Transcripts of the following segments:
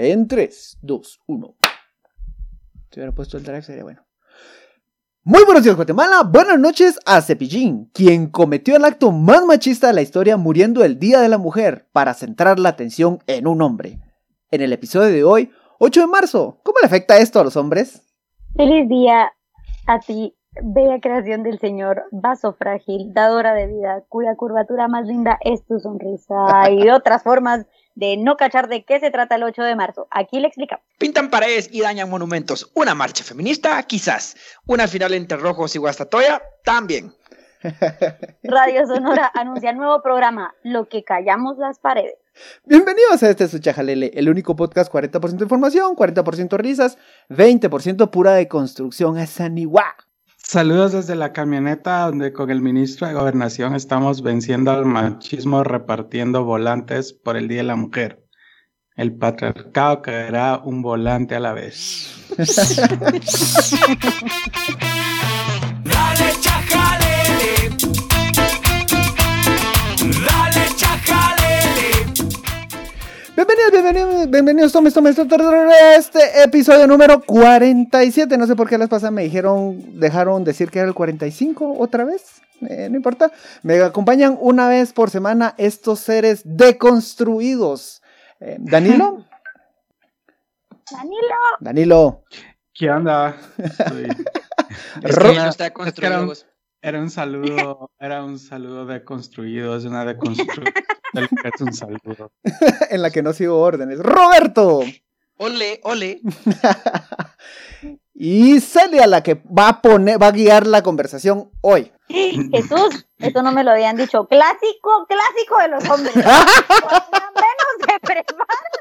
En 3, 2, 1. Si hubiera puesto el drag sería bueno. Muy buenos días Guatemala, buenas noches a Cepillín, quien cometió el acto más machista de la historia muriendo el Día de la Mujer para centrar la atención en un hombre. En el episodio de hoy, 8 de marzo, ¿cómo le afecta esto a los hombres? Feliz día a ti, bella creación del Señor, vaso frágil, dadora de vida, cuya curvatura más linda es tu sonrisa y otras formas de no cachar de qué se trata el 8 de marzo. Aquí le explicamos. Pintan paredes y dañan monumentos. Una marcha feminista, quizás. Una final entre rojos y Guastatoya, también. Radio Sonora anuncia nuevo programa, Lo que callamos las paredes. Bienvenidos a este Suchajalele, el único podcast 40% información, 40% risas, 20% pura de construcción a Saniwa. Saludos desde la camioneta donde con el ministro de Gobernación estamos venciendo al machismo repartiendo volantes por el Día de la Mujer. El patriarcado caerá un volante a la vez. bienvenidos, tomes, tomes, este episodio número 47. No sé por qué las pasadas me dijeron, dejaron decir que era el 45 otra vez. Eh, no importa. Me acompañan una vez por semana estos seres deconstruidos. Eh, Danilo, Danilo, Danilo, ¿Qué onda? Este Ro- ya no está construido, Era un- vos. Era un saludo, era un saludo deconstruido, es una deconstrucción del que es un saludo. en la que no sigo órdenes. Roberto. Ole, ole. Y Celia, la que va a poner, va a guiar la conversación hoy. Jesús, eso no me lo habían dicho. Clásico, clásico de los hombres. Cuando menos se preparan,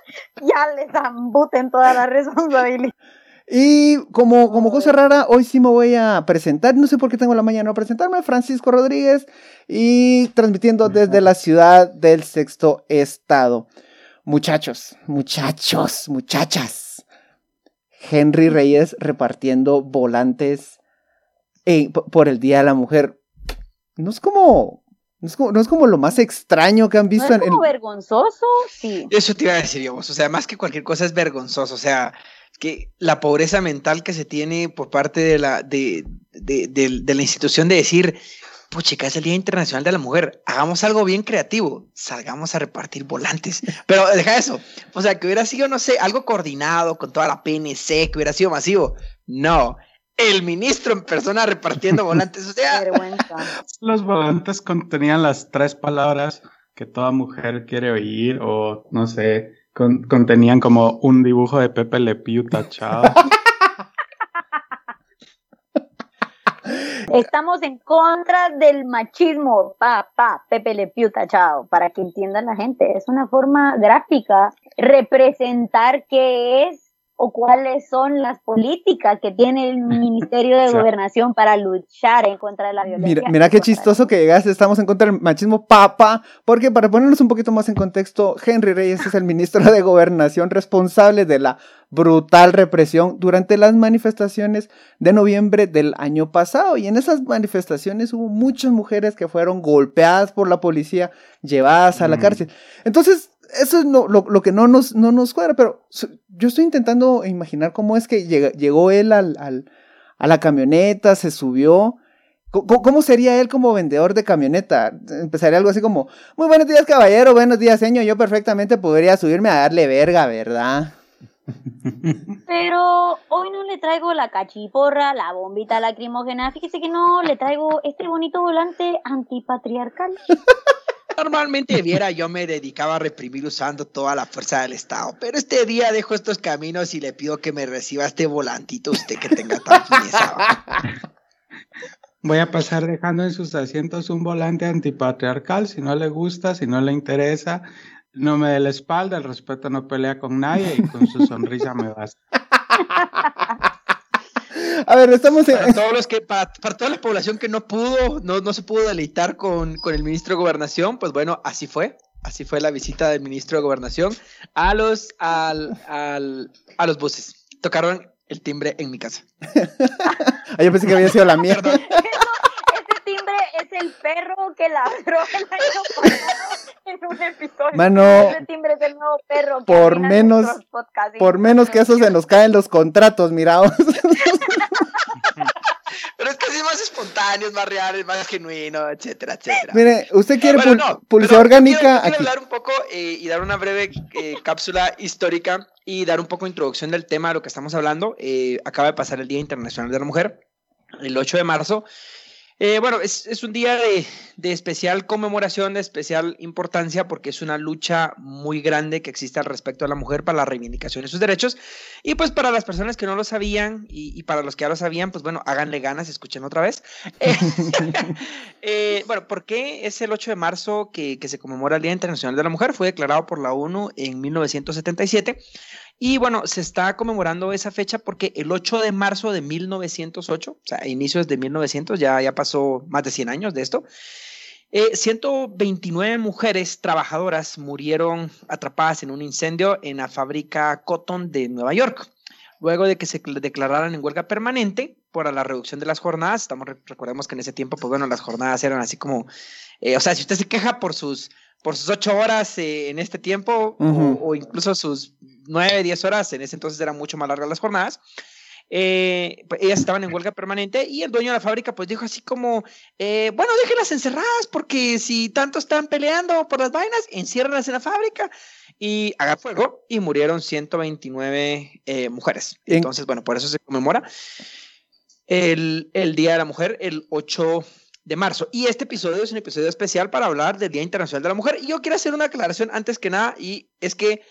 ya les ambuten toda la responsabilidad. Y como, como cosa rara, hoy sí me voy a presentar. No sé por qué tengo la mañana no presentarme. Francisco Rodríguez y transmitiendo desde la ciudad del sexto estado. Muchachos, muchachos, muchachas. Henry Reyes repartiendo volantes eh, por el Día de la Mujer. No es como. No es como, no es como lo más extraño que han ¿No visto es en, como en- vergonzoso? Sí. Eso te iba a decir yo, vos. O sea, más que cualquier cosa es vergonzoso. O sea, que la pobreza mental que se tiene por parte de la, de, de, de- de la institución de decir, puchica, es el Día Internacional de la Mujer, hagamos algo bien creativo, salgamos a repartir volantes. Pero deja eso. O sea, que hubiera sido, no sé, algo coordinado con toda la PNC, que hubiera sido masivo. No. El ministro en persona repartiendo volantes. O sea. Los volantes contenían las tres palabras que toda mujer quiere oír o no sé, con- contenían como un dibujo de Pepe Le Pew tachado. Estamos en contra del machismo. Pa, pa, Pepe Le Pew tachado, para que entiendan la gente. Es una forma gráfica representar qué es o cuáles son las políticas que tiene el Ministerio de. Gobernación para luchar en contra de la violencia. Mira, mira qué chistoso que llegaste, estamos en contra del machismo, papá, porque para ponernos un poquito más en contexto, Henry Reyes es el ministro de Gobernación responsable de la brutal represión durante las manifestaciones de noviembre del año pasado. Y en esas manifestaciones hubo muchas mujeres que fueron golpeadas por la policía, llevadas a la Mm. cárcel. Entonces, eso es lo, lo- lo que no nos, no nos cuadra, pero yo estoy intentando imaginar cómo es que llega- llegó él al, al- a la camioneta, se subió. Co- ¿Cómo sería él como vendedor de camioneta? Empezaría algo así como, muy buenos días caballero, buenos días señor, yo perfectamente podría subirme a darle verga, ¿verdad? Pero hoy no le traigo la cachiporra, la bombita lacrimógena. Fíjese que no, le traigo este bonito volante antipatriarcal. Normalmente viera yo me dedicaba a reprimir usando toda la fuerza del Estado, pero este día dejo estos caminos y le pido que me reciba este volantito usted que tenga tan fineza. Voy a pasar dejando en sus asientos un volante antipatriarcal. Si no le gusta, si no le interesa, no me dé la espalda. El respeto no pelea con nadie y con su sonrisa me basta. A ver, estamos en... Para todos los que, para, para toda la población que no pudo, no, no se pudo deleitar con, con el ministro de Gobernación, pues bueno, así fue. Así fue la visita del ministro de Gobernación a los, al, al, a los buses. Tocaron el timbre en mi casa. Ah, yo pensé que había sido la mía. Perdón. Ese timbre es el perro que ladró el año pasado en un episodio. Mano, Ese timbre es el nuevo perro. que por menos-. Por menos que eso se nos caen los contratos, miraos. Pero es que así es más espontáneo, es más real, es más genuino, etcétera, etcétera. Mire, usted quiere Bueno, pul- no, publicidad orgánica Quiero, quiero aquí. hablar un poco eh, y dar una breve eh, cápsula histórica y dar un poco de introducción del tema de lo que estamos hablando. Eh, acaba de pasar el Día Internacional de la Mujer, el 8 de marzo. Eh, bueno, es, un día de, especial conmemoración, de especial importancia, porque es una lucha muy grande que existe al respecto a la mujer para la reivindicación de sus derechos. Y pues para las personas que no lo sabían y, para los que ya lo sabían, pues bueno, háganle ganas, escuchen otra vez. Eh, eh, bueno, ¿por qué es el 8 de marzo que se conmemora el Día Internacional de la Mujer? Fue declarado por la ONU en 1977. Y bueno, se está conmemorando esa fecha porque el 8 de marzo de 1908, o sea, inicios de 1900, ya, ya pasó más de 100 años de esto, eh, 129 mujeres trabajadoras murieron atrapadas en un incendio en la fábrica Cotton de Nueva York. Luego de que se cl- declararan en huelga permanente por la reducción de las jornadas, estamos, re- recordemos que en ese tiempo, pues bueno, las jornadas eran así como, eh, o sea, si usted se queja por sus, por sus ocho horas eh, en este tiempo, o, o incluso sus nueve, diez horas, en ese entonces eran mucho más largas las jornadas, eh, pues ellas estaban en huelga permanente y el dueño de la fábrica pues dijo así como, eh, bueno, déjenlas encerradas porque si tanto están peleando por las vainas, enciérrenlas en la fábrica y haga fuego y murieron 129 eh, mujeres. En- Entonces, bueno, por eso se conmemora. El, el Día de la Mujer el 8 de marzo. Y este episodio es un episodio especial para hablar del Día Internacional de la Mujer. Y yo quiero hacer una aclaración antes que nada y es que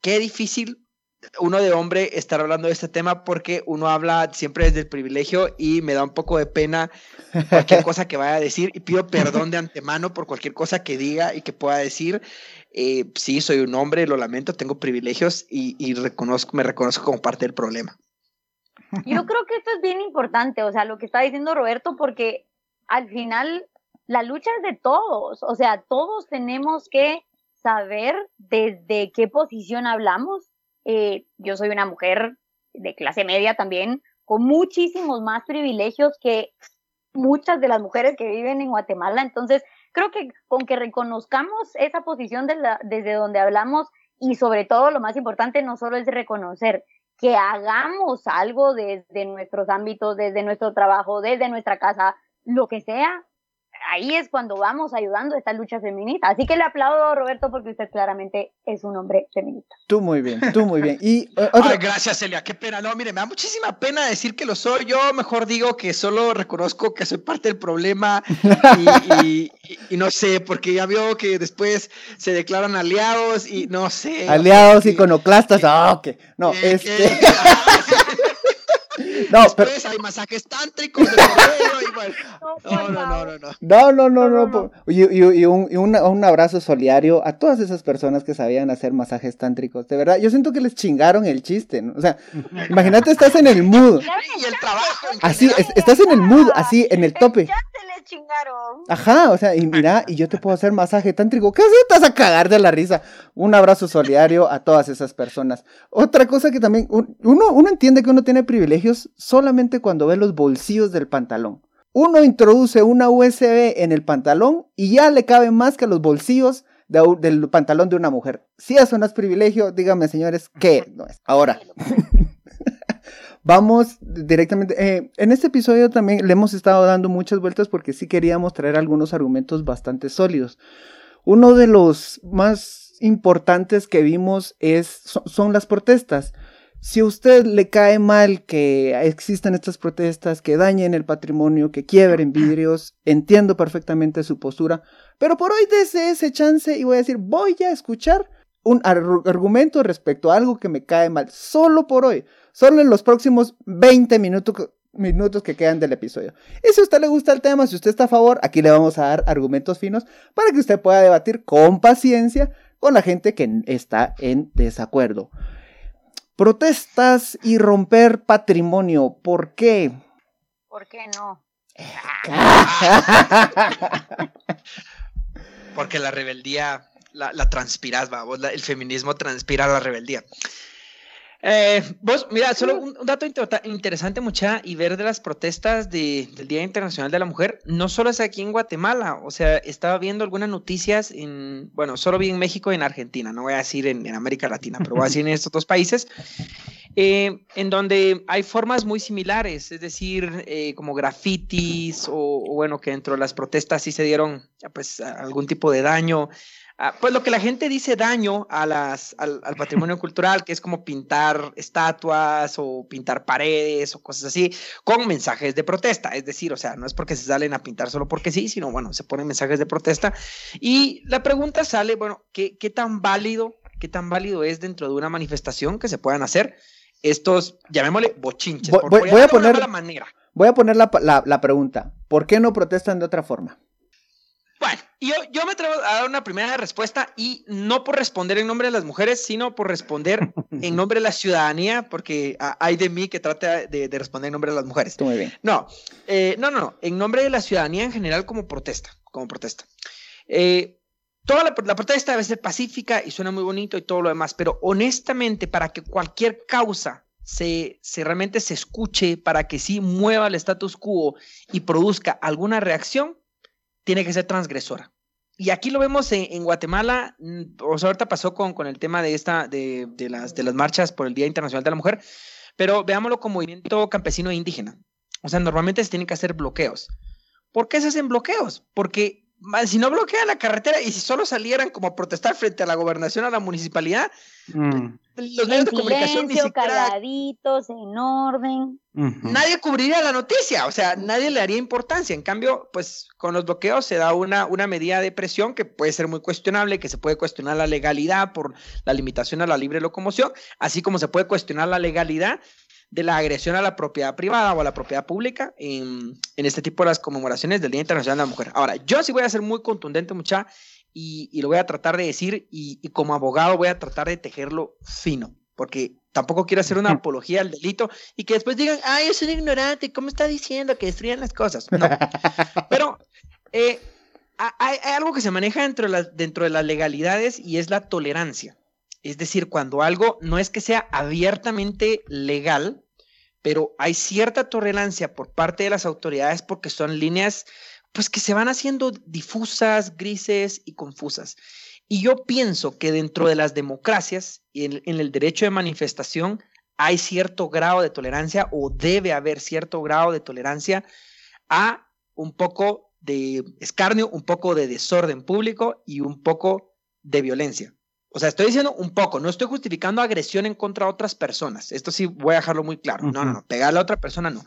qué difícil uno de hombre estar hablando de este tema porque uno habla siempre desde el privilegio y me da un poco de pena cualquier cosa que vaya a decir y pido perdón de antemano por cualquier cosa que diga y que pueda decir. Eh, sí, soy un hombre, lo lamento, tengo privilegios y, y reconozco, me reconozco como parte del problema. Yo creo que esto es bien importante, o sea, lo que está diciendo Roberto, porque al final la lucha es de todos, o sea, todos tenemos que saber desde qué posición hablamos. Eh, yo soy una mujer de clase media también, con muchísimos más privilegios que muchas de las mujeres que viven en Guatemala, entonces creo que con que reconozcamos esa posición desde donde hablamos y sobre todo lo más importante no solo es reconocer, que hagamos algo desde nuestros ámbitos, desde nuestro trabajo, desde nuestra casa, lo que sea, ahí es cuando vamos ayudando a esta lucha feminista. Así que le aplaudo a Roberto porque usted claramente es un hombre feminista. Tú muy bien, tú muy bien. Y eh, otra- Ay, gracias, Celia, qué pena. No, mire, me da muchísima pena decir que lo soy. Yo mejor digo que solo reconozco que soy parte del problema y, y- y- y no sé, porque ya veo que después se declaran aliados y no sé. o sea, aliados que- iconoclastas, ah, ok. No, que- este. que- No, pero. Después hay masajes tántricos de y bueno. No, no, no, no, no. No, no, no, No, no. Y, y- y un, y un abrazo solidario a todas esas personas que sabían hacer masajes tántricos. De verdad, yo siento que les chingaron el chiste. ¿no? O sea, imagínate, estás en el mood. Y el trabajo. Así, es- estás en el mood, así, en el tope. Ya se les chingaron. Ajá, o sea, y mira, y yo te puedo hacer masaje tántrico. ¿Qué haces? Te vas a cagar de la risa. Un abrazo solidario a todas esas personas. Otra cosa que también, un- uno, uno entiende que uno tiene privilegios solamente cuando ve los bolsillos del pantalón. Uno introduce una USB en el pantalón y ya le cabe más que los bolsillos de del pantalón de una mujer. Si eso no es privilegio, díganme señores, ¿qué no es? Ahora, Vamos directamente. eh, en este episodio también le hemos estado dando muchas vueltas porque sí queríamos traer algunos argumentos bastante sólidos. Uno de los más importantes que vimos es, so- son las protestas. Si a usted le cae mal que existan estas protestas, que dañen el patrimonio, que quiebren vidrios, entiendo perfectamente su postura, pero por hoy desde ese chance y voy a decir, voy a escuchar un ar- argumento respecto a algo que me cae mal, solo por hoy, solo en los próximos 20 minutos, minutos que quedan del episodio. Y si a usted le gusta el tema, si usted está a favor, aquí le vamos a dar argumentos finos para que usted pueda debatir con paciencia con la gente que está en desacuerdo. Protestas y romper patrimonio, ¿por qué? ¿Por qué no? Porque la rebeldía la, la transpiras, vamos, el feminismo transpira la rebeldía. Eh, vos, mira, solo un, un dato inter- interesante, mucha, y ver de las protestas de- del Día Internacional de la Mujer, no solo es aquí en Guatemala, o sea, estaba viendo algunas noticias en, bueno, solo vi en México y en Argentina, no voy a decir en, en América Latina, pero voy a decir en estos dos países, eh, en donde hay formas muy similares, es decir, eh, como grafitis, o, o bueno, que dentro de las protestas sí se dieron, pues, algún tipo de daño. Ah, pues lo que la gente dice daño a las, al, al patrimonio cultural, que es como pintar estatuas o pintar paredes o cosas así, con mensajes de protesta. Es decir, o sea, no es porque se salen a pintar solo porque sí, sino bueno, se ponen mensajes de protesta. Y la pregunta sale, bueno, ¿qué, qué tan válido, qué tan válido es dentro de una manifestación que se puedan hacer estos, llamémosle bochinches? Voy- por- voy- por voy a poner- mala manera. Voy a poner la, la- la pregunta. ¿Por qué no protestan de otra forma? Bueno, yo, yo me atrevo a dar una primera respuesta y no por responder en nombre de las mujeres, sino por responder en nombre de la ciudadanía, porque ah, hay de mí que trata de, de responder en nombre de las mujeres. Muy bien. No, eh, no, no, no, en nombre de la ciudadanía en general como protesta, como protesta. Eh, toda la, la protesta debe ser pacífica y suena muy bonito y todo lo demás, pero honestamente para que cualquier causa se, se realmente se escuche, para que sí mueva el status quo y produzca alguna reacción, tiene que ser transgresora. Y aquí lo vemos en, Guatemala, mm, o sea, ahorita pasó con, con el tema de, esta, de, de las, de las marchas por el Día Internacional de la Mujer, pero veámoslo como movimiento campesino e indígena. O sea, normalmente se tienen que hacer bloqueos. ¿Por qué se hacen bloqueos? Porque si no bloquean la carretera y si solo salieran como a protestar frente a la gobernación, a la municipalidad, Mm, los medios En de comunicación ni silencio, siquiera calladitos, en orden. ujú. nadie cubriría la noticia, o sea, nadie le daría importancia. En cambio, pues con los bloqueos se da una, una medida de presión que puede ser muy cuestionable, que se puede cuestionar la legalidad por la limitación a la libre locomoción, así como se puede cuestionar la legalidad de la agresión a la propiedad privada o a la propiedad pública en, en este tipo de las conmemoraciones del Día Internacional de la Mujer. Ahora, yo sí voy a ser muy contundente, mucha, y, y lo voy a tratar de decir, y, y como abogado voy a tratar de tejerlo fino, porque tampoco quiero hacer una apología al delito y que después digan, ay, es un ignorante, ¿cómo está diciendo que destruyan las cosas? No. Pero eh, ha- hay, hay algo que se maneja dentro de, las, dentro de las legalidades y es la tolerancia. Es decir, cuando algo no es que sea abiertamente legal, pero hay cierta tolerancia por parte de las autoridades porque son líneas pues que se van haciendo difusas, grises y confusas. Y yo pienso que dentro de las democracias y en, en el derecho de manifestación hay cierto grado de tolerancia o debe haber cierto grado de tolerancia a un poco de escarnio, un poco de desorden público y un poco de violencia. O sea, estoy diciendo un poco, no estoy justificando agresión en contra de otras personas. Esto sí voy a dejarlo muy claro. No, no, no, pegarle a otra persona no.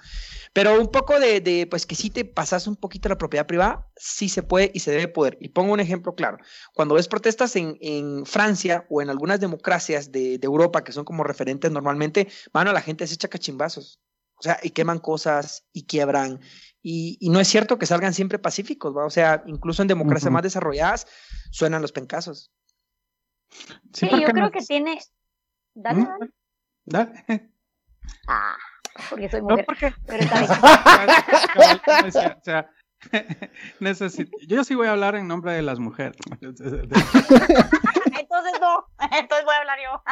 Pero un poco de, de, pues que si te pasas un poquito la propiedad privada, sí se puede y se debe poder. Y pongo un ejemplo claro. Cuando ves protestas en, en Francia o en algunas democracias de, de, Europa que son como referentes normalmente, mano, la gente se echa cachimbazos. O sea, y queman cosas y quiebran. Y, y no es cierto que salgan siempre pacíficos, ¿va? O sea, incluso en democracias uh -huh. más desarrolladas suenan los pencazos. Sí, sí yo creo no... que tiene. Dale, ¿Mm? dale. Ah, porque soy mujer. No, porque... Pero está bien. o sea, necesito... Yo sí voy a hablar en nombre de las mujeres. entonces no, entonces voy a hablar yo.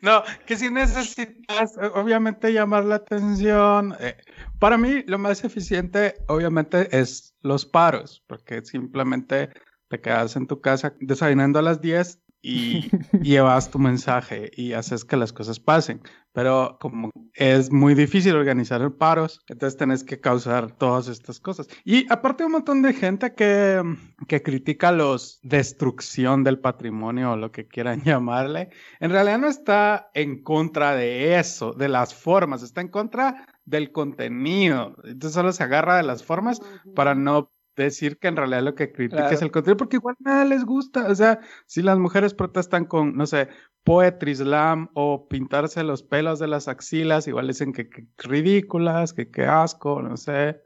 No, que si necesitas, obviamente, llamar la atención. Eh, para mí, lo más eficiente, obviamente, es los paros, porque simplemente te quedas en tu casa desayunando a las 10 y llevas tu mensaje y haces que las cosas pasen. Pero como es muy difícil organizar paros, entonces tenés que causar todas estas cosas. Y aparte un montón de gente que, que critica los destrucción del patrimonio o lo que quieran llamarle, en realidad no está en contra de eso, de las formas, está en contra del contenido. Entonces solo se agarra de las formas para no decir que en realidad lo que critica claro. es el contenido, porque igual nada les gusta. O sea, si las mujeres protestan con, no sé, poetry slam o pintarse los pelos de las axilas, igual dicen que, que ridículas, que qué asco, no sé.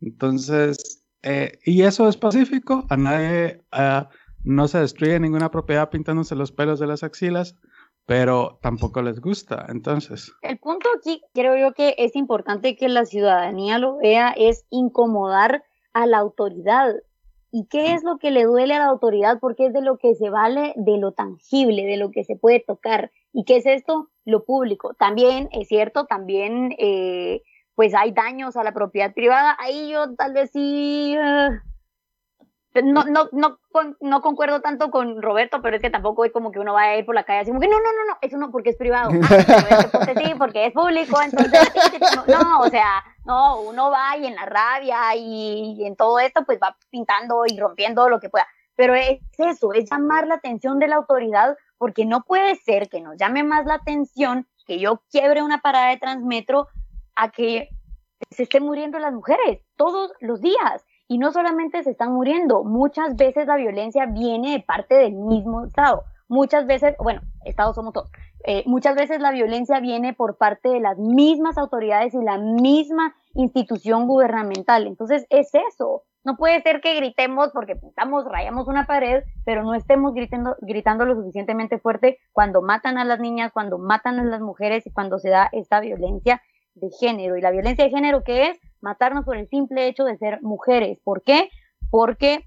Entonces, eh, y eso es pacífico, a nadie uh, no se destruye ninguna propiedad pintándose los pelos de las axilas, pero tampoco les gusta, entonces. El punto aquí, creo yo que es importante que la ciudadanía lo vea, es incomodar a la autoridad. ¿Y qué es lo que le duele a la autoridad? Porque es de lo que se vale, de lo tangible, de lo que se puede tocar. ¿Y qué es esto? lo público. También es cierto, también eh, pues hay daños a la propiedad privada. Ahí yo tal vez sí... eh, no, no, no, no concuerdo tanto con Roberto, pero es que tampoco es como que uno va a ir por la calle así como que no, no, no, no, eso no, porque es privado. Ah, este porque sí, porque es público, entonces no, no, o sea, no, uno va y en la rabia y, y en todo esto pues va pintando y rompiendo lo que pueda. Pero es eso, es llamar la atención de la autoridad, porque no puede ser que nos llame más la atención que yo quiebre una parada de Transmetro a que se estén muriendo las mujeres todos los días. Y no solamente se están muriendo, muchas veces la violencia viene de parte del mismo Estado. Muchas veces, bueno, Estados somos todos, eh, muchas veces la violencia viene por parte de las mismas autoridades y la misma institución gubernamental. Entonces es eso. No puede ser que gritemos porque pintamos, rayamos una pared, pero no estemos gritando, gritando lo suficientemente fuerte cuando matan a las niñas, cuando matan a las mujeres y cuando se da esta violencia de género. Y la violencia de género, ¿qué es? Matarnos por el simple hecho de ser mujeres. ¿Por qué? Porque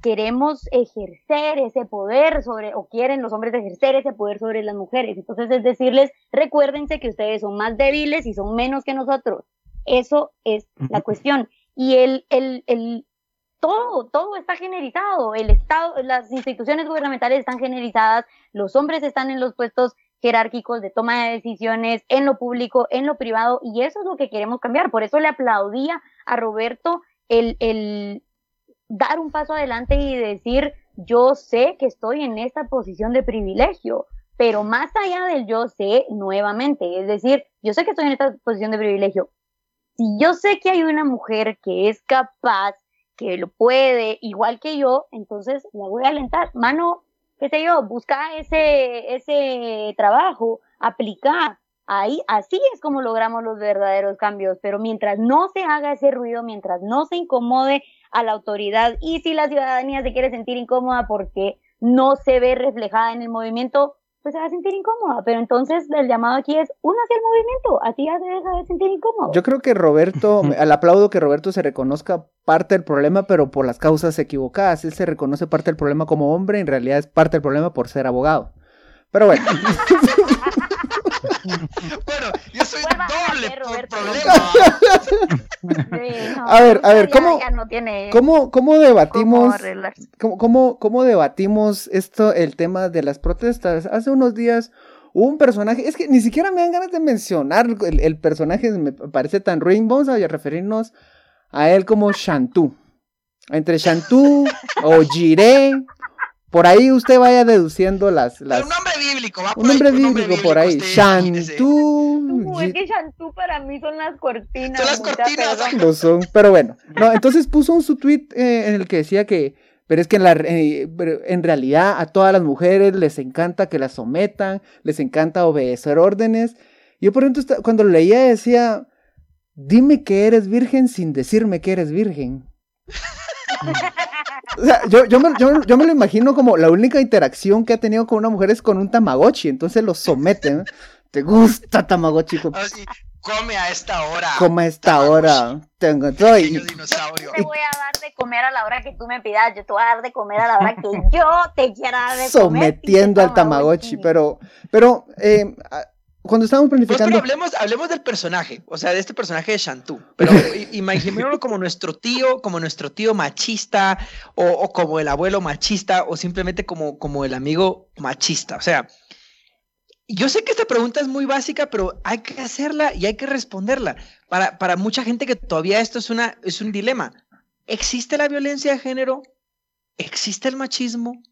queremos ejercer ese poder sobre, o quieren los hombres ejercer ese poder sobre las mujeres. Entonces es decirles, recuérdense que ustedes son más débiles y son menos que nosotros. Eso es la cuestión. Y el, el, el, todo, todo está generizado. El Estado, las instituciones gubernamentales están generizadas, los hombres están en los puestos jerárquicos de toma de decisiones en lo público, en lo privado, y eso es lo que queremos cambiar. Por eso le aplaudía a Roberto el, el dar un paso adelante y decir, yo sé que estoy en esta posición de privilegio, pero más allá del yo sé, nuevamente, es decir, yo sé que estoy en esta posición de privilegio. Si yo sé que hay una mujer que es capaz, que lo puede, igual que yo, entonces la voy a alentar. Mano, qué sé yo, busca ese, ese trabajo, aplicar. Ahí, así es como logramos los verdaderos cambios, pero mientras no se haga ese ruido, mientras no se incomode a la autoridad y si la ciudadanía se quiere sentir incómoda porque no se ve reflejada en el movimiento, pues se va a sentir incómoda. Pero entonces el llamado aquí es únase al movimiento, así ya se deja de sentir incómodo. Yo creo que Roberto, al aplaudo que Roberto se reconozca parte del problema, pero por las causas equivocadas. Él se reconoce parte del problema como hombre, en realidad es parte del problema por ser abogado. Pero bueno. Bueno, yo soy Vuelva a doble pro- Roberto. problema. Sí, no, A ver, a ver, ¿cómo- ya no tiene ¿Cómo, debatimos? ¿Cómo, cómo, cómo debatimos esto, el tema de las protestas? Hace unos días hubo un personaje, es que ni siquiera me dan ganas de mencionar el, el personaje, me parece tan ruin. Vamos a referirnos a él como Shantu. Entre Shantu o Jiré, por ahí usted vaya deduciendo las. las Un nombre bíblico, va por un ahí, nombre bíblico por ahí. usted imagínese. Shantu. Uh, es que Shantú para mí son las cortinas. Son las cortinas. Lo son, pero bueno. No, entonces puso un su tweet eh, en el que decía que, pero es que en, la, eh, en realidad a todas las mujeres les encanta que las sometan, les encanta obedecer órdenes. Yo por ejemplo cuando lo leía decía, dime que eres virgen sin decirme que eres virgen. O sea, yo, yo, me, yo- yo me lo imagino como la única interacción que ha tenido con una mujer es con un Tamagotchi, entonces lo someten. ¿Te gusta Tamagotchi? Así, come a esta hora. Como a esta Tamagotchi, hora. Tengo. Te voy a dar de comer a la hora que tú me pidas, yo te voy a dar de comer a la hora que yo te quiera dar de comer. sometiendo al Tamagotchi, pero, pero eh, cuando estábamos Pues, pero planificando, hablemos, hablemos del personaje, o sea, de este personaje de Shantu. Pero imaginémoslo como nuestro tío, como nuestro tío machista, o, o como el abuelo machista, o simplemente como, como el amigo machista. O sea, yo sé que esta pregunta es muy básica, pero hay que hacerla y hay que responderla. Para, para mucha gente que todavía esto es, una, es un dilema. ¿Existe la violencia de género? ¿Existe el machismo?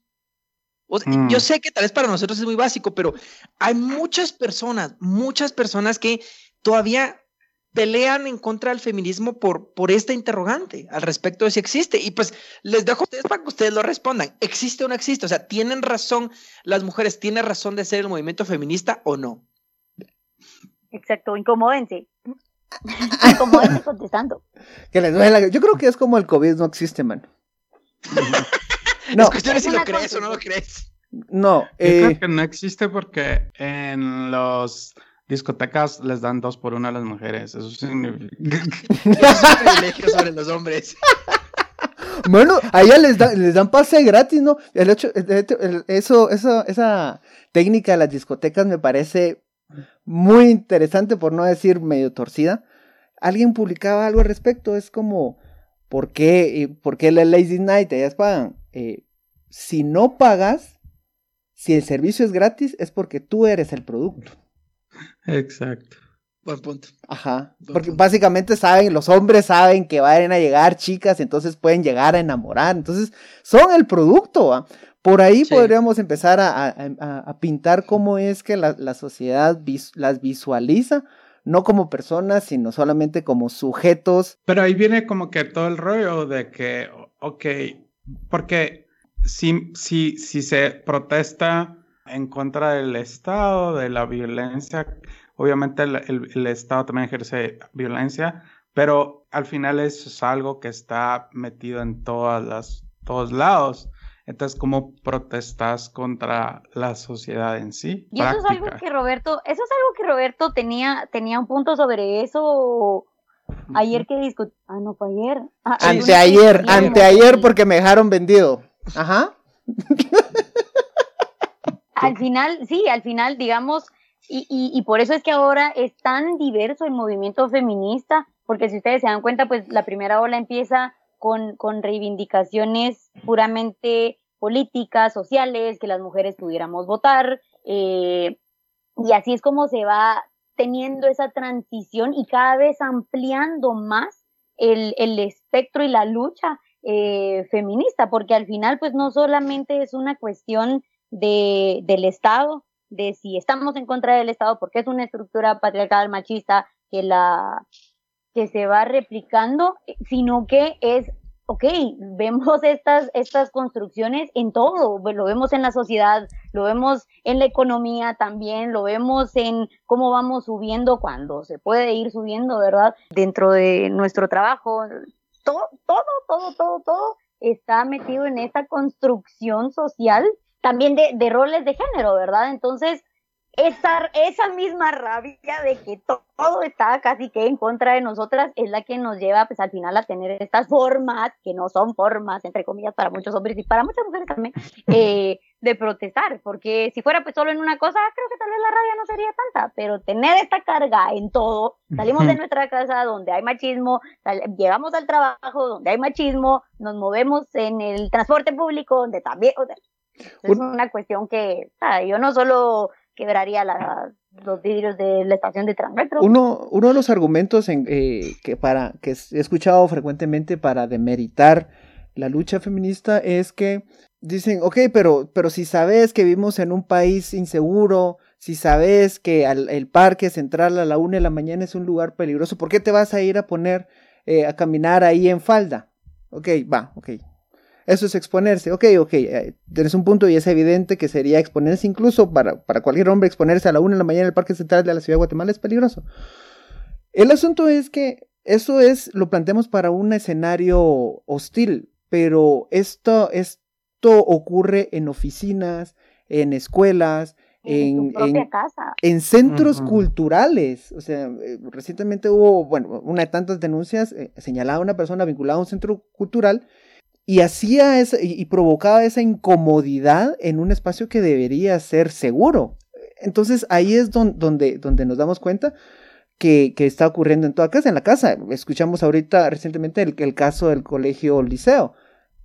O sea, Mm. Yo sé que tal vez para nosotros es muy básico, pero hay muchas personas, muchas personas que todavía pelean en contra del feminismo por, por esta interrogante al respecto de si existe. Y pues les dejo a ustedes para que ustedes lo respondan. ¿Existe o no existe? O sea, ¿tienen razón las mujeres? ¿Tienen razón de ser el movimiento feminista o no? Exacto, incomódense. Incomódense contestando. que les duele la- Yo creo que es como el COVID no existe, man. No, es cuestión de es si lo una crees o no lo crees. no. Yo eh, creo que no existe porque en los discotecas les dan dos por uno a las mujeres. Eso significa... Es un privilegio sobre los hombres. Bueno, a ella les, da- les dan pase gratis, ¿no? El hecho, el hecho- el- eso, eso, esa técnica de las discotecas me parece muy interesante, por no decir medio torcida. Alguien publicaba algo al respecto, es como, ¿por qué, ¿por qué la Lazy Night ellas pagan? Eh, si no pagas, si el servicio es gratis, es porque tú eres el producto. Exacto. Buen punto. Ajá. Buen Porque punto. básicamente saben, los hombres saben que van a llegar chicas, entonces pueden llegar a enamorar. Entonces, son el producto. ¿va? Por ahí Sí. podríamos empezar a, a- a- a pintar cómo es que la, la sociedad vis- las visualiza, no como personas, sino solamente como sujetos. Pero ahí viene como que todo el rollo de que, ok, porque si, si, si se protesta en contra del Estado, de la violencia, obviamente el, el- el Estado también ejerce violencia, pero al final eso es algo que está metido en todas las, todos lados. Entonces, ¿cómo protestas contra la sociedad en sí? Y eso es algo Práctica. que Roberto, eso es algo que Roberto tenía, tenía un punto sobre eso ayer que discutimos. Ah, no fue ayer. Ah, Anteayer, discutimos. anteayer porque me dejaron vendido. Ajá. Al final, sí, al final, digamos, y, y, y por eso es que ahora es tan diverso el movimiento feminista, porque si ustedes se dan cuenta, pues la primera ola empieza con, con reivindicaciones puramente políticas, sociales, que las mujeres pudiéramos votar, eh, y así es como se va teniendo esa transición y cada vez ampliando más el, el espectro y la lucha eh, feminista, porque al final, pues no solamente es una cuestión de, del Estado, de si estamos en contra del Estado, porque es una estructura patriarcal machista que la que se va replicando, sino que es, ok, vemos estas, estas construcciones en todo, lo vemos en la sociedad, lo vemos en la economía también, lo vemos en cómo vamos subiendo cuando se puede ir subiendo, ¿verdad? Dentro de nuestro trabajo, todo, todo, todo, todo, todo está metido en esta construcción social también de, de roles de género, ¿verdad? Entonces, esa, esa misma rabia de que to- todo está casi que en contra de nosotras es la que nos lleva pues al final a tener estas formas, que no son formas, entre comillas, para muchos hombres y para muchas mujeres también, eh, de protestar, porque si fuera pues solo en una cosa, creo que tal vez la rabia no sería tanta, pero tener esta carga en todo, salimos de nuestra casa donde hay machismo, llegamos al trabajo donde hay machismo, nos movemos en el transporte público donde también, o sea, es Un- una cuestión que yo no solo quebraría la- los vidrios de la estación de Transmetro. Uno, uno de los argumentos en, eh, que, para, que he escuchado frecuentemente para demeritar la lucha feminista es que dicen, ok, pero, pero si sabes que vivimos en un país inseguro, si sabes que al- el parque central a la una de la mañana es un lugar peligroso, ¿por qué te vas a ir a poner eh, a caminar ahí en falda? Ok, va, ok. Eso es exponerse, ok, ok, eh, tienes un punto y es evidente que sería exponerse incluso para, para cualquier hombre, exponerse a la una de la mañana en el Parque Central de la Ciudad de Guatemala es peligroso. El asunto es que eso es, lo planteamos para un escenario hostil, pero esto, esto ocurre en oficinas, en escuelas, en, en, centros culturales. O sea, eh, recientemente hubo, bueno, una de tantas denuncias, eh, señalaba a una persona vinculada a un centro cultural y hacía esa, y, provocaba esa incomodidad en un espacio que debería ser seguro. Entonces ahí es don- donde, donde nos damos cuenta que, que está ocurriendo en toda casa. En la casa, escuchamos ahorita recientemente el, el caso del colegio liceo,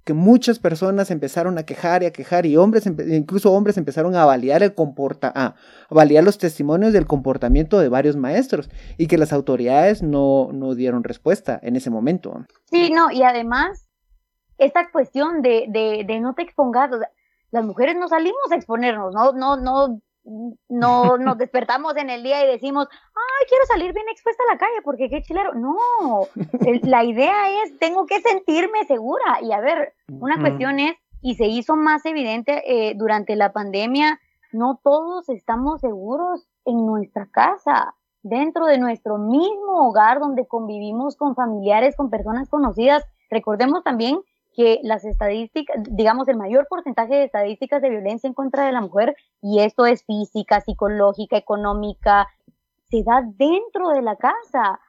que muchas personas empezaron a quejar y a quejar y hombres, incluso hombres empezaron a validar el comporta, a validar los testimonios del comportamiento de varios maestros y que las autoridades no, no dieron respuesta en ese momento. Sí, no, y además, esta cuestión de, de, de no te expongas, o sea, las mujeres no salimos a exponernos, no, no, no, no nos despertamos en el día y decimos, ay, quiero salir bien expuesta a la calle porque qué chilero. No, la idea es, tengo que sentirme segura. Y a ver, una cuestión es, y se hizo más evidente eh, durante la pandemia, no todos estamos seguros en nuestra casa, dentro de nuestro mismo hogar donde convivimos con familiares, con personas conocidas. Recordemos también que las estadísticas, digamos, el mayor porcentaje de estadísticas de violencia en contra de la mujer, y esto es física, psicológica, económica, se da dentro de la casa.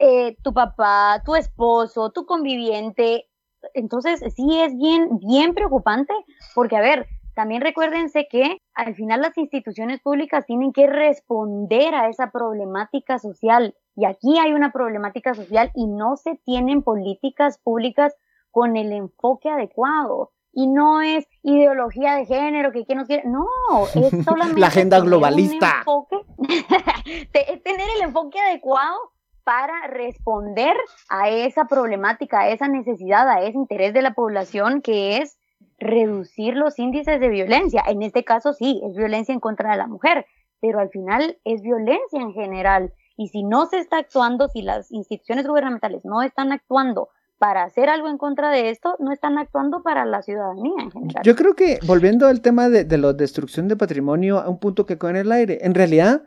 Eh, tu papá, tu esposo, tu conviviente. Entonces, sí es bien, bien preocupante, porque, a ver, también recuérdense que al final las instituciones públicas tienen que responder a esa problemática social. Y aquí hay una problemática social y no se tienen políticas públicas con el enfoque adecuado. Y no es ideología de género, que quién nos quiere. No, es solamente. La agenda globalista. enfoque- es tener el enfoque adecuado para responder a esa problemática, a esa necesidad, a ese interés de la población que es reducir los índices de violencia. En este caso sí, es violencia en contra de la mujer, pero al final es violencia en general. Y si no se está actuando, si las instituciones gubernamentales no están actuando para hacer algo en contra de esto, no están actuando para la ciudadanía en general. Yo creo que, volviendo al tema de, de la destrucción de patrimonio, a un punto que quedó en el aire, en realidad,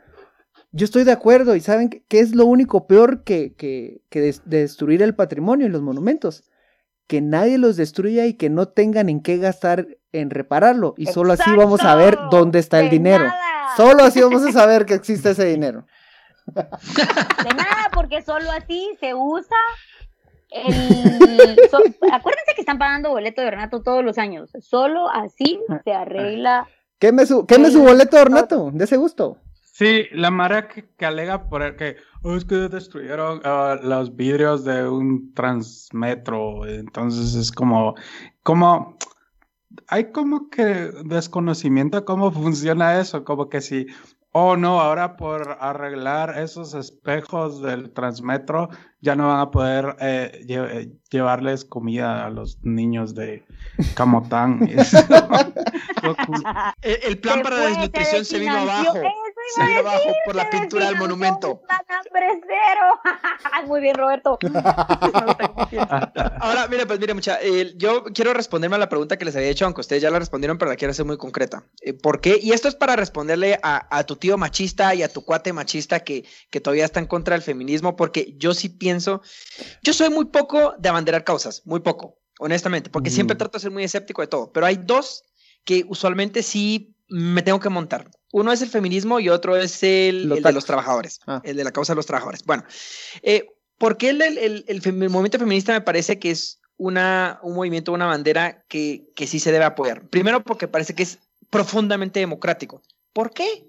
yo estoy de acuerdo y saben que, es lo único peor que, que, que des- de destruir el patrimonio y los monumentos. Que nadie los destruya y que no tengan en qué gastar en repararlo. Y solo así vamos a ver dónde está el dinero. nada. Solo así vamos a saber que existe ese dinero. De nada, porque solo así se usa el... so- acuérdense que están pagando boleto de Renato todos los años. Solo así se arregla. Queme su, queme su boleto, Ornato, de ese gusto. Sí, la Mara que, que alega por el que "Oh, es que destruyeron ah, los vidrios de un transmetro, entonces es como, como, hay como que desconocimiento de cómo funciona eso, como que si, oh no, ahora por arreglar esos espejos del transmetro ya no van a poder eh, lle- eh, llevarles comida a los niños de Camotán. El, el plan para la desnutrición se vino abajo. Iba a abajo por la pintura del monumento. Muy bien, Roberto. Ahora, mire, pues mire, mucha, eh, yo quiero responderme a la pregunta que les había hecho, aunque ustedes ya la respondieron, pero la quiero hacer muy concreta. Eh, ¿Por qué? Y esto es para responderle a, a tu tío machista y a tu cuate machista que, que todavía está en contra del feminismo, porque yo sí pienso, yo soy muy poco de abanderar causas, muy poco, honestamente, porque Mm. siempre trato de ser muy escéptico de todo, pero hay dos que usualmente sí me tengo que montar. Uno es el feminismo y otro es el, Los el de los trabajadores, Ah. el de la causa de los trabajadores. Bueno, eh, ¿por qué el, el movimiento feminista me parece que es una, un movimiento, una bandera que, que sí se debe apoyar? Primero porque parece que es profundamente democrático. ¿Por qué?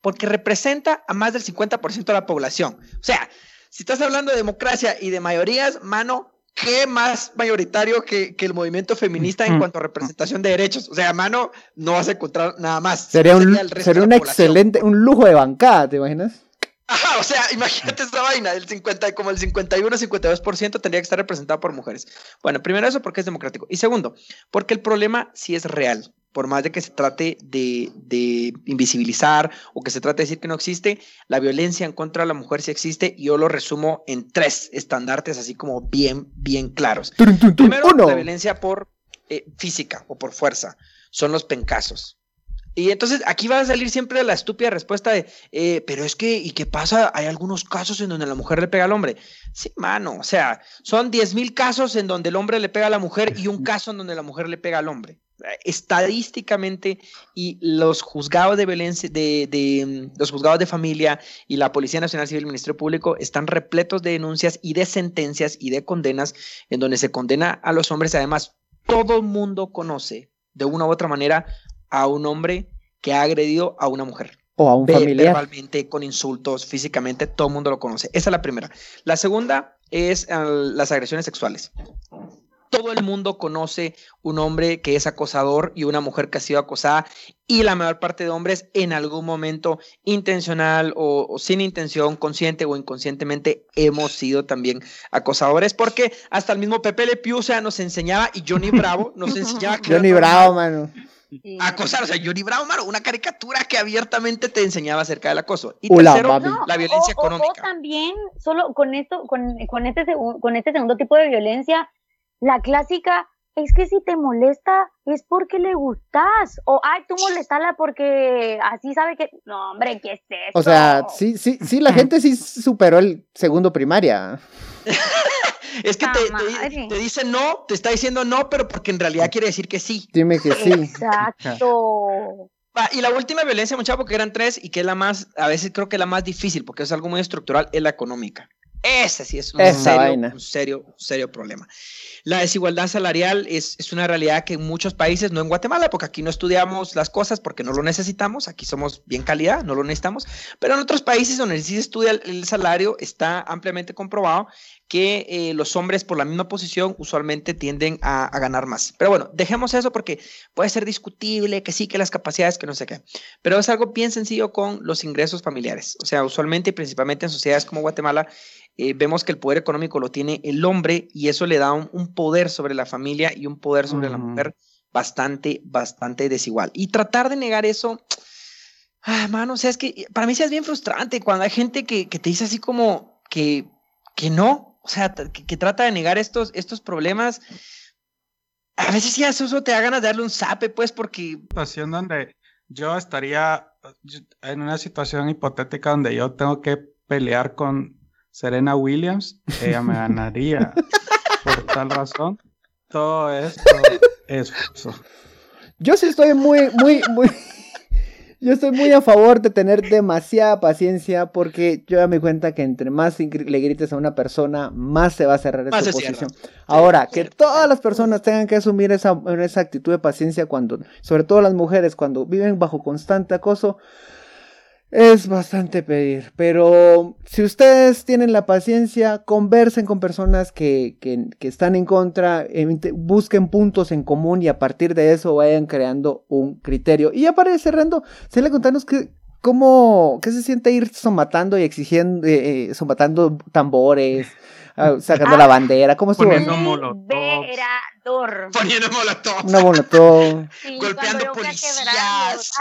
Porque representa a más del 50% de la población. O sea, si estás hablando de democracia y de mayorías, mano, ¿qué más mayoritario que, que el movimiento feminista en cuanto a representación de derechos? O sea, mano, no vas a encontrar nada más. Sería un, sería de un excelente, un lujo de bancada, ¿te imaginas? Ajá, o sea, imagínate esta vaina, el 50, como el 51, 52% tendría que estar representado por mujeres. Bueno, primero eso porque es democrático. Y segundo, porque el problema sí es real. Por más de que se trate de, de invisibilizar o que se trate de decir que no existe, la violencia en contra de la mujer sí existe y yo lo resumo en tres estandartes así como bien, bien claros. Tun, tun, tun, Primero, uno. la violencia por eh, física o por fuerza. Son los pencazos. Y entonces aquí va a salir siempre la estúpida respuesta de, eh, pero es que, ¿y qué pasa? Hay algunos casos en donde la mujer le pega al hombre. Sí, mano, o sea, son 10 mil casos en donde el hombre le pega a la mujer y un caso en donde la mujer le pega al hombre. Estadísticamente, y los juzgados de violencia, de, de, mm, los juzgados de familia y la Policía Nacional Civil y el Ministerio Público están repletos de denuncias y de sentencias y de condenas en donde se condena a los hombres. Además, todo el mundo conoce de una u otra manera a un hombre que ha agredido a una mujer. O a un familiar. Verbalmente, con insultos, físicamente, todo el mundo lo conoce. Esa es la primera. La segunda es ah, las agresiones sexuales. Todo el mundo conoce un hombre que es acosador y una mujer que ha sido acosada y la mayor parte de hombres en algún momento intencional o, o sin intención, consciente o inconscientemente hemos sido también acosadores porque hasta el mismo Pepe Le Pew, o sea, nos enseñaba y Johnny Bravo nos enseñaba que Johnny Bravo, mano. Sí. acosar, o sea, Johnny Bravo, mano, una caricatura que abiertamente te enseñaba acerca del acoso. Y Hola, tercero, la violencia o- o- económica. O, también, solo con esto, con, con este con este segundo tipo de violencia, la clásica es que si te molesta es porque le gustas. O ay, tú molestala porque así sabe que. No, hombre, ¿qué es eso? O sea, sí, sí, sí, la gente sí superó el segundo primaria. Es que te, ¡Ta te- dice no, te está diciendo no, pero porque en realidad quiere decir que sí. Dime que sí. Exacto. Va, y la última violencia, muchacho, porque eran tres y que es la más, a veces creo que es la más difícil, porque es algo muy estructural, es la económica. Ese sí es un serio, un serio, un serio problema. La desigualdad salarial es, es una realidad que en muchos países, no en Guatemala, porque aquí no estudiamos las cosas porque no lo necesitamos, aquí somos bien calidad, no lo necesitamos, pero en otros países donde sí se estudia el, el salario está ampliamente comprobado que eh, los hombres por la misma posición usualmente tienden a, a ganar más. Pero bueno, dejemos eso porque puede ser discutible, que sí, que las capacidades, que no sé qué. Pero es algo bien sencillo con los ingresos familiares. O sea, usualmente y principalmente en sociedades como Guatemala, eh, vemos que el poder económico lo tiene el hombre y eso le da un, un poder sobre la familia y un poder sobre la mujer bastante, bastante desigual. Y tratar de negar eso, ah, mano, o sea, es que para mí sí es bien frustrante cuando hay gente que, que te dice así como que, que no, o sea, que, que trata de negar estos, estos problemas. A veces sí, eso te da ganas de darle un zape, pues, porque situación donde yo estaría en una situación hipotética donde yo tengo que pelear con Serena Williams, ella me ganaría. Por tal razón, todo esto es. Yo sí estoy muy, muy, muy. Yo estoy muy a favor de tener demasiada paciencia porque yo ya me cuenta que entre más le grites a una persona, más se va a cerrar esa cierra. posición. Ahora, que todas las personas tengan que asumir esa, esa actitud de paciencia cuando, sobre todo las mujeres, cuando viven bajo constante acoso, es bastante pedir. Pero si ustedes tienen la paciencia, conversen con personas que, que, que están en contra, busquen puntos en común y a partir de eso vayan creando un criterio. Y ya para ir cerrando, le contanos que, cómo, qué se siente ir somatando y exigiendo, eh, eh, somatando tambores, ah, sacando la bandera, cómo estuvo. Poniendo molotovs. Poniendo molotov, Una molotov. Sí, golpeando policías.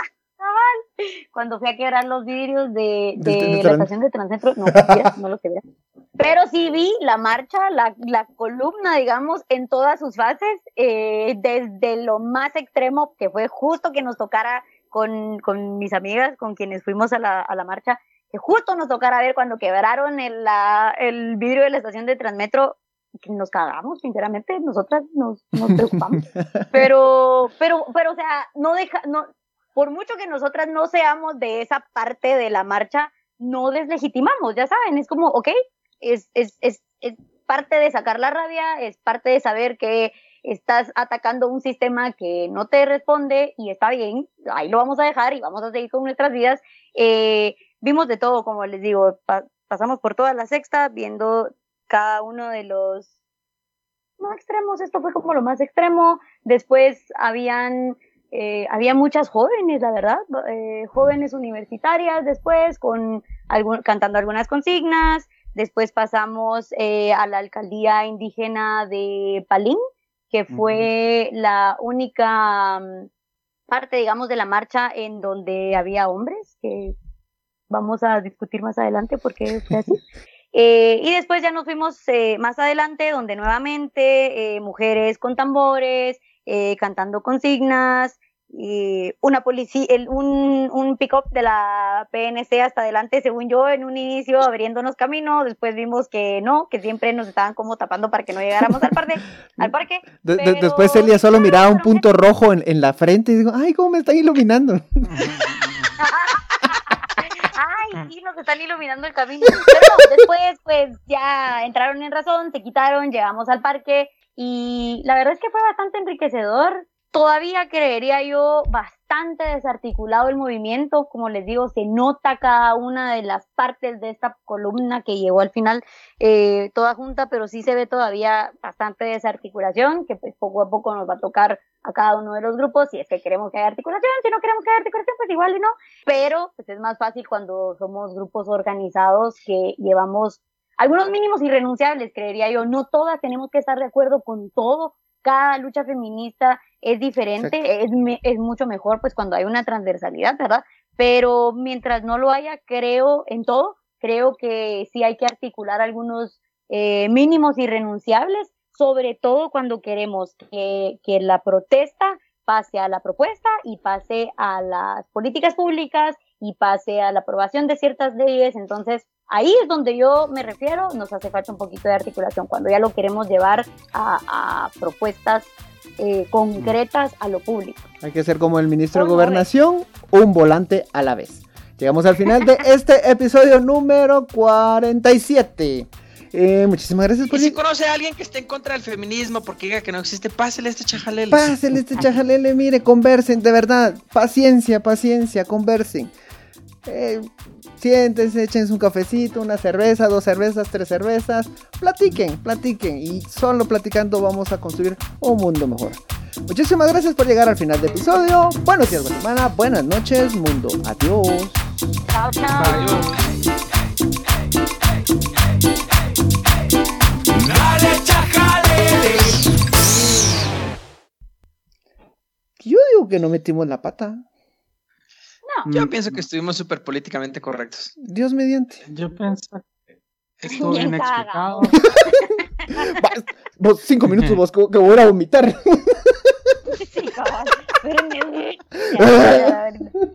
Cuando fui a quebrar los vidrios de, De- de de la estación de Transcentro, no, no los quebré. Pero sí vi la marcha, la, la columna, digamos, en todas sus fases, eh, desde lo más extremo, que fue justo que nos tocara con, con mis amigas, con quienes fuimos a la, a la marcha, que justo nos tocara ver cuando quebraron el, la, el vidrio de la estación de Transmetro, que nos cagamos, sinceramente, nosotras nos, nos preocupamos. Pero, pero, pero, o sea, no deja, no, por mucho que nosotras no seamos de esa parte de la marcha, no deslegitimamos, ya saben, es como, ok, es, es, es, es parte de sacar la rabia, es parte de saber que estás atacando un sistema que no te responde y está bien, ahí lo vamos a dejar y vamos a seguir con nuestras vidas. Eh, vimos de todo, como les digo, pa- pasamos por toda la sexta viendo cada uno de los no extremos, esto fue como lo más extremo. Después habían, eh, había muchas jóvenes, la verdad, eh, jóvenes universitarias después, con algún, cantando algunas consignas. Después pasamos eh, a la alcaldía indígena de Palín, que fue la única mm, parte, digamos, de la marcha en donde había hombres, que vamos a discutir más adelante porque fue así. Eh, y después ya nos fuimos eh, más adelante, donde nuevamente eh, mujeres con tambores, cantando consignas, y una policía, el, un, un pick-up de la PNC hasta adelante, según yo, en un inicio abriéndonos camino, después vimos que no, que siempre nos estaban como tapando para que no llegáramos al parque. Al parque De- de- pero- después Celia solo miraba un punto rojo en, en la frente y digo, ay, cómo me están iluminando. Ay, sí, nos están iluminando el camino. Pero no, después, pues ya entraron en razón, se quitaron, llegamos al parque y la verdad es que fue bastante enriquecedor. Todavía creería yo bastante desarticulado el movimiento, como les digo, se nota cada una de las partes de esta columna que llegó al final eh, toda junta, pero sí se ve todavía bastante desarticulación, que pues poco a poco nos va a tocar a cada uno de los grupos, si es que queremos que haya articulación, si no queremos que haya articulación, pues igual y no, pero pues es más fácil cuando somos grupos organizados que llevamos algunos mínimos irrenunciables, creería yo, no todas tenemos que estar de acuerdo con todo, cada lucha feminista es diferente, es, me- es mucho mejor pues cuando hay una transversalidad, ¿verdad? Pero mientras no lo haya, creo en todo, creo que sí hay que articular algunos eh, mínimos irrenunciables, sobre todo cuando queremos que, que la protesta pase a la propuesta y pase a las políticas públicas y pase a la aprobación de ciertas leyes. Entonces, ahí es donde yo me refiero, nos hace falta un poquito de articulación, cuando ya lo queremos llevar a, a propuestas eh, concretas a lo público. Hay que ser como el ministro de Gobernación, un volante a la vez. Llegamos al final de este episodio número 47. Eh, muchísimas gracias por Y si conoce a alguien que esté en contra del feminismo porque diga que no existe, pásele este chajalele. Pásenle este chajalele, mire, conversen, de verdad. Paciencia, paciencia, conversen. Eh, siéntense, échense un cafecito, una cerveza, dos cervezas, tres cervezas. Platiquen, platiquen. Y solo platicando vamos a construir un mundo mejor. Muchísimas gracias por llegar al final del episodio. Buenos días, Guatemala. Buenas noches, mundo. Adiós. Chao, chao. Yo digo que no metimos la pata. Yo Mm, pienso que estuvimos súper políticamente correctos. Dios mediante. Yo pienso que estuvo Bien explicado. Va, vos, cinco minutos, vos, que voy a vomitar. Sí, cabal. Pero me-